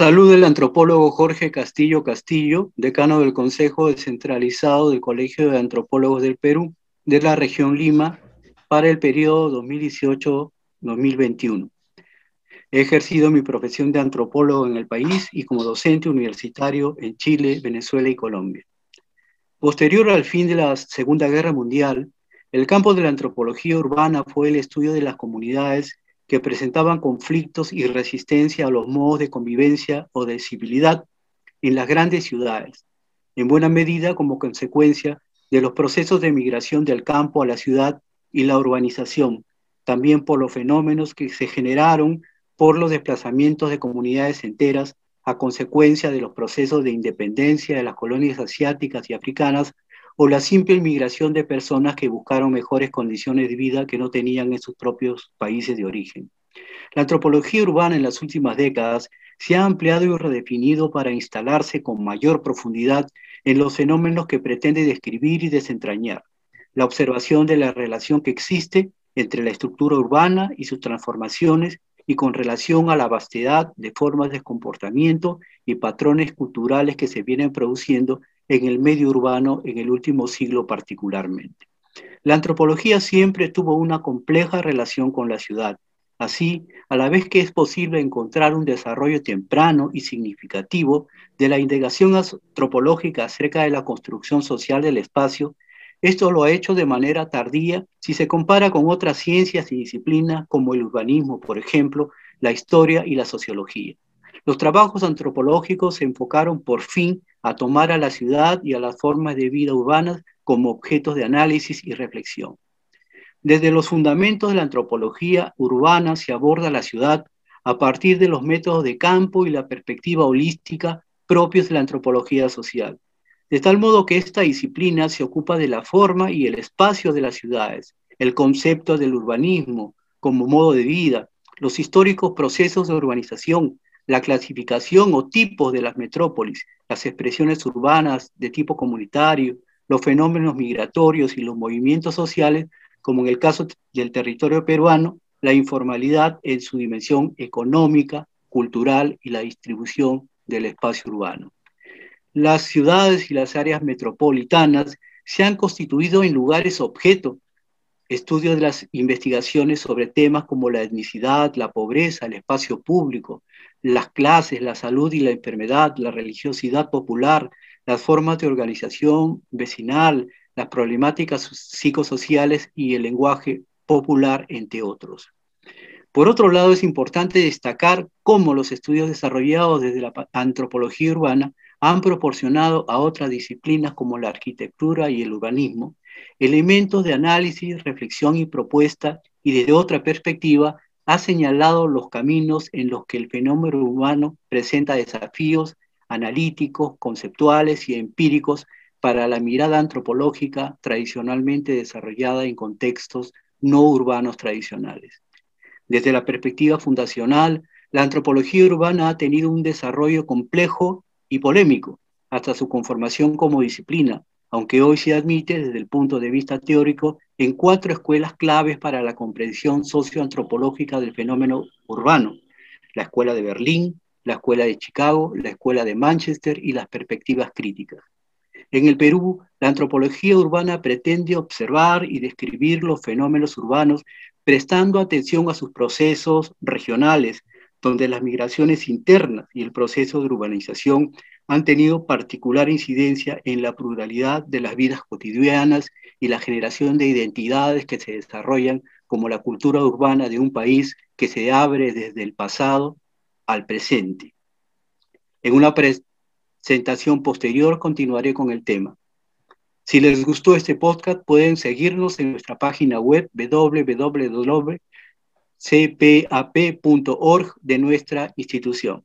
saluda el antropólogo Jorge Castillo Castillo, decano del Consejo Descentralizado del Colegio de Antropólogos del Perú de la región Lima para el periodo 2018-2021. He ejercido mi profesión de antropólogo en el país y como docente universitario en Chile, Venezuela y Colombia. Posterior al fin de la Segunda Guerra Mundial, el campo de la antropología urbana fue el estudio de las comunidades que presentaban conflictos y resistencia a los modos de convivencia o de civilidad en las grandes ciudades, en buena medida como consecuencia de los procesos de migración del campo a la ciudad y la urbanización, también por los fenómenos que se generaron por los desplazamientos de comunidades enteras a consecuencia de los procesos de independencia de las colonias asiáticas y africanas o la simple inmigración de personas que buscaron mejores condiciones de vida que no tenían en sus propios países de origen. La antropología urbana en las últimas décadas se ha ampliado y redefinido para instalarse con mayor profundidad en los fenómenos que pretende describir y desentrañar, la observación de la relación que existe entre la estructura urbana y sus transformaciones y con relación a la vastedad de formas de comportamiento y patrones culturales que se vienen produciendo en el medio urbano en el último siglo particularmente. La antropología siempre tuvo una compleja relación con la ciudad. Así, a la vez que es posible encontrar un desarrollo temprano y significativo de la indagación antropológica acerca de la construcción social del espacio, esto lo ha hecho de manera tardía si se compara con otras ciencias y disciplinas como el urbanismo, por ejemplo, la historia y la sociología. Los trabajos antropológicos se enfocaron por fin a tomar a la ciudad y a las formas de vida urbanas como objetos de análisis y reflexión. Desde los fundamentos de la antropología urbana se aborda la ciudad a partir de los métodos de campo y la perspectiva holística propios de la antropología social, de tal modo que esta disciplina se ocupa de la forma y el espacio de las ciudades, el concepto del urbanismo como modo de vida, los históricos procesos de urbanización, la clasificación o tipos de las metrópolis, las expresiones urbanas de tipo comunitario, los fenómenos migratorios y los movimientos sociales, como en el caso del territorio peruano, la informalidad en su dimensión económica, cultural y la distribución del espacio urbano. Las ciudades y las áreas metropolitanas se han constituido en lugares objeto estudio de las investigaciones sobre temas como la etnicidad, la pobreza, el espacio público, las clases, la salud y la enfermedad, la religiosidad popular, las formas de organización vecinal, las problemáticas psicosociales y el lenguaje popular, entre otros. Por otro lado, es importante destacar cómo los estudios desarrollados desde la antropología urbana han proporcionado a otras disciplinas como la arquitectura y el urbanismo elementos de análisis, reflexión y propuesta y desde otra perspectiva ha señalado los caminos en los que el fenómeno humano presenta desafíos analíticos, conceptuales y empíricos para la mirada antropológica tradicionalmente desarrollada en contextos no urbanos tradicionales. Desde la perspectiva fundacional, la antropología urbana ha tenido un desarrollo complejo y polémico hasta su conformación como disciplina, aunque hoy se admite desde el punto de vista teórico en cuatro escuelas claves para la comprensión socioantropológica del fenómeno urbano, la Escuela de Berlín, la Escuela de Chicago, la Escuela de Manchester y las perspectivas críticas. En el Perú, la antropología urbana pretende observar y describir los fenómenos urbanos prestando atención a sus procesos regionales, donde las migraciones internas y el proceso de urbanización han tenido particular incidencia en la pluralidad de las vidas cotidianas y la generación de identidades que se desarrollan como la cultura urbana de un país que se abre desde el pasado al presente. En una presentación posterior continuaré con el tema. Si les gustó este podcast, pueden seguirnos en nuestra página web www.cpap.org de nuestra institución.